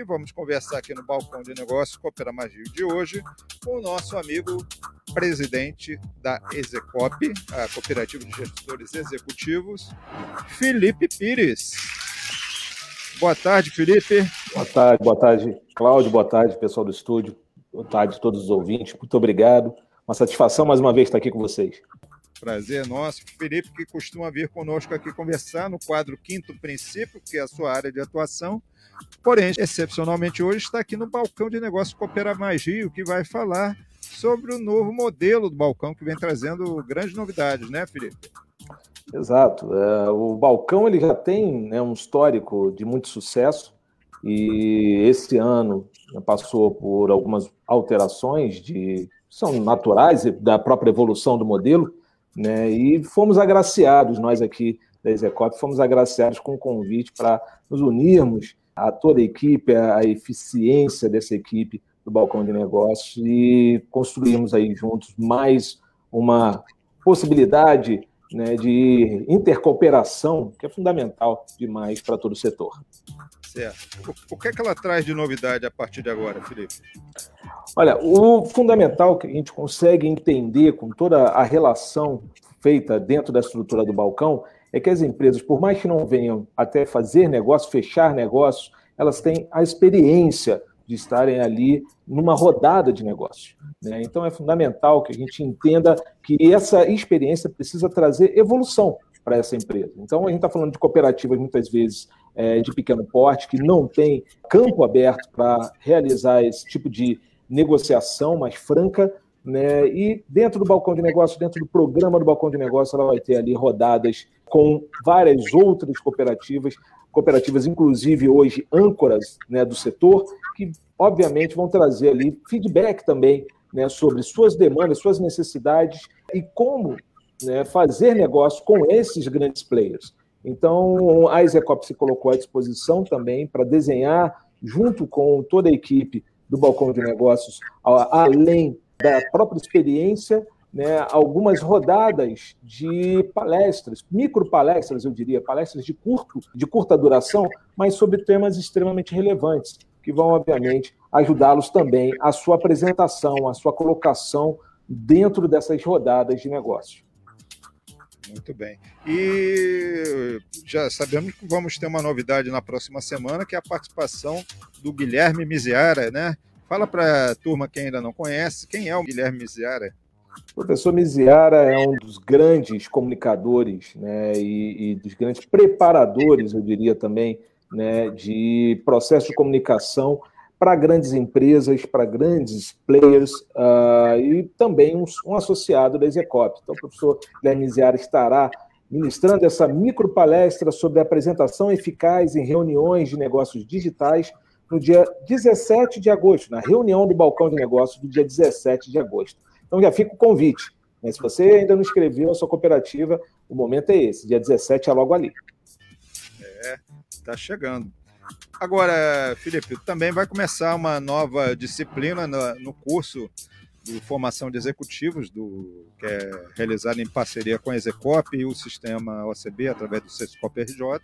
E vamos conversar aqui no Balcão de Negócios Coopera Magio de hoje com o nosso amigo presidente da Execop, a Cooperativa de Gestores Executivos, Felipe Pires. Boa tarde, Felipe. Boa tarde, boa tarde, Cláudio, boa tarde, pessoal do estúdio, boa tarde a todos os ouvintes, muito obrigado. Uma satisfação mais uma vez estar aqui com vocês. Prazer nosso. Felipe, que costuma vir conosco aqui conversar no quadro Quinto Princípio, que é a sua área de atuação. Porém, excepcionalmente hoje está aqui no balcão de negócio Coopera Magio, que vai falar sobre o novo modelo do balcão que vem trazendo grandes novidades, né, Felipe? Exato. É, o balcão ele já tem né, um histórico de muito sucesso e esse ano passou por algumas alterações de são naturais da própria evolução do modelo, né? E fomos agraciados nós aqui da Execop fomos agraciados com o um convite para nos unirmos a toda a equipe, a eficiência dessa equipe do balcão de negócios e construirmos aí juntos mais uma possibilidade né, de intercooperação que é fundamental demais para todo o setor. Certo. O, que é que ela traz de novidade a partir de agora, Felipe? Olha, o fundamental que a gente consegue entender com toda a relação feita dentro da estrutura do balcão é que as empresas, por mais que não venham até fazer negócio, fechar negócios, elas têm a experiência de estarem ali numa rodada de negócio. Né? Então é fundamental que a gente entenda que essa experiência precisa trazer evolução para essa empresa. Então a gente está falando de cooperativas muitas vezes é, de pequeno porte que não tem campo aberto para realizar esse tipo de negociação mais franca, né? E dentro do balcão de negócio, dentro do programa do balcão de negócio, ela vai ter ali rodadas com várias outras cooperativas cooperativas, inclusive hoje âncoras né, do setor, que obviamente vão trazer ali feedback também né, sobre suas demandas, suas necessidades e como né, fazer negócio com esses grandes players. Então, a Execop se colocou à disposição também para desenhar, junto com toda a equipe do Balcão de Negócios, além da própria experiência né, algumas rodadas de palestras, micro palestras, eu diria, palestras de curto, de curta duração, mas sobre temas extremamente relevantes, que vão, obviamente, ajudá-los também a sua apresentação, a sua colocação dentro dessas rodadas de negócio. Muito bem. E já sabemos que vamos ter uma novidade na próxima semana, que é a participação do Guilherme Miziara, né? Fala para a turma que ainda não conhece, quem é o Guilherme Miziara? O professor Miziara é um dos grandes comunicadores né, e, e, dos grandes preparadores, eu diria também, né, de processo de comunicação para grandes empresas, para grandes players uh, e também um, um, associado da Execop. Então, o professor Guilherme Miziara estará ministrando essa micro palestra sobre apresentação eficaz em reuniões de negócios digitais no dia 17 de agosto, na reunião do Balcão de Negócios do dia 17 de agosto. Então já fica o convite. Né? Se você ainda não inscreveu a sua cooperativa, o momento é esse. Dia 17 é logo ali. É, está chegando. Agora, Felipe, também vai começar uma nova disciplina no, curso de formação de executivos, do, que é realizado em parceria com a Execop e o sistema OCB, através do Sescop RJ.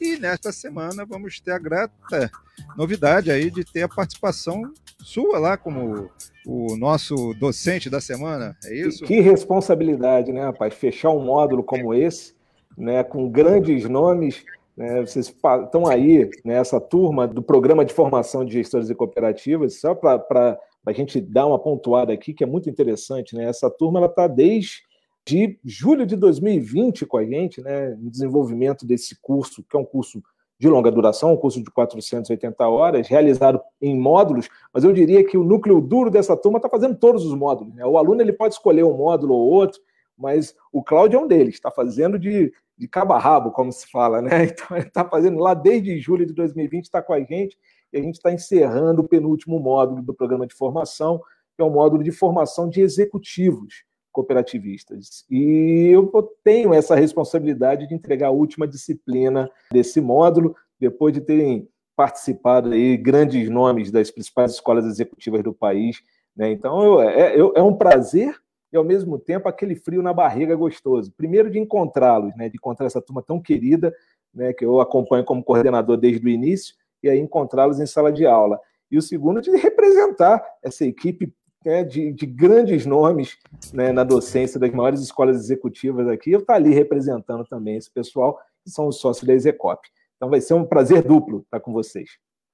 E nesta semana vamos ter a grata novidade aí de ter a participação sua lá como o nosso docente da semana, é isso? Que responsabilidade, né, rapaz? Fechar um módulo como esse, né, com grandes nomes, né, vocês estão aí, né, essa turma do Programa de Formação de Gestores e Cooperativas, só para a gente dar uma pontuada aqui, que é muito interessante, né? Essa turma está desde de julho de 2020 com a gente, né, em desenvolvimento desse curso, que é um curso de longa duração, um curso de 480 horas, realizado em módulos, mas eu diria que o núcleo duro dessa turma está fazendo todos os módulos. Né? O aluno ele pode escolher um módulo ou outro, mas o Cláudio é um deles, está fazendo de, de cabo a rabo, como se fala, né? Então ele está fazendo lá desde julho de 2020, está com a gente, e a gente está encerrando o penúltimo módulo do programa de formação, que é o módulo de formação de executivos. cooperativistas. E eu tenho essa responsabilidade de entregar a última disciplina desse módulo, depois de terem participado aí grandes nomes das principais escolas executivas do país. Né? Então, eu, é, eu, é um prazer e, ao mesmo tempo, aquele frio na barriga gostoso. Primeiro, de encontrá-los, né? de encontrar essa turma tão querida, né? que eu acompanho como coordenador desde o início, e aí encontrá-los em sala de aula. E o segundo, de representar essa equipe né, de, de, grandes nomes né, na docência das maiores escolas executivas aqui, eu estar ali representando também esse pessoal, que são os sócios da Execop. Então vai ser um prazer duplo estar com vocês.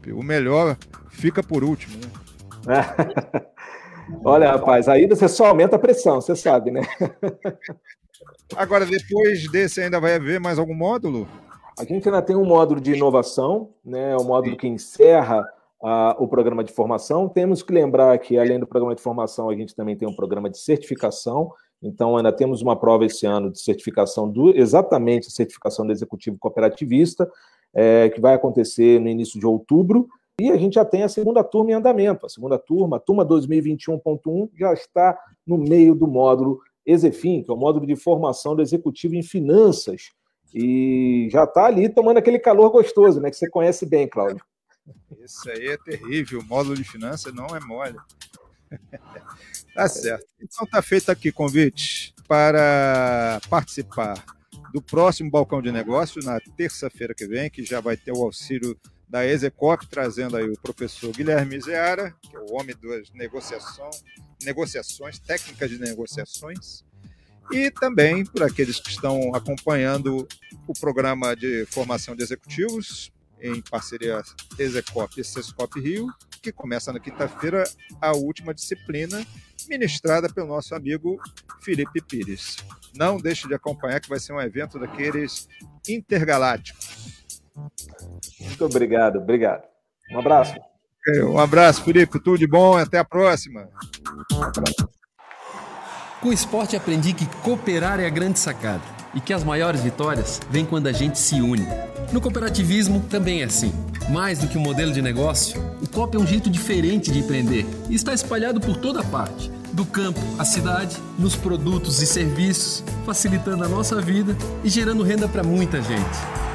O melhor fica por último, né? Olha, rapaz, aí você só aumenta a pressão, você sabe, né? Agora, depois desse, ainda vai haver mais algum módulo? A gente ainda tem um módulo de inovação, né? O módulo que encerra uh, o programa de formação. Temos que lembrar que, além do programa de formação, a gente também tem um programa de certificação. Então, ainda temos uma prova esse ano de certificação do exatamente a certificação do executivo cooperativista, é, que vai acontecer no início de outubro. E a gente já tem a segunda turma em andamento. A segunda turma, a turma 2021.1, já está no meio do módulo Exefim, que é o módulo de formação do executivo em finanças. E já está ali tomando aquele calor gostoso, né? Que você conhece bem, Cláudio. Isso aí é terrível. O módulo de finanças não é mole. tá certo. Então tá feito aqui convite para participar do próximo balcão de negócios na terça-feira que vem, que já vai ter o auxílio da Execop, trazendo aí o professor Guilherme Zeara, que é o homem das negociações, negociações, técnicas de negociações, e também por aqueles que estão acompanhando o programa de formação de executivos, em parceria Execop e Sescop Rio, que começa na quinta-feira a última disciplina, ministrada pelo nosso amigo Felipe Pires. Não deixe de acompanhar, que vai ser um evento daqueles intergalácticos. Muito obrigado, obrigado. Um abraço. Um abraço, Felipe. Tudo de bom. Até a próxima. Com o esporte aprendi que cooperar é a grande sacada e que as maiores vitórias vêm quando a gente se une. No cooperativismo também é assim. Mais do que um modelo de negócio, o COP é um jeito diferente de empreender e está espalhado por toda parte do campo à cidade, nos produtos e serviços, facilitando a nossa vida e gerando renda para muita gente.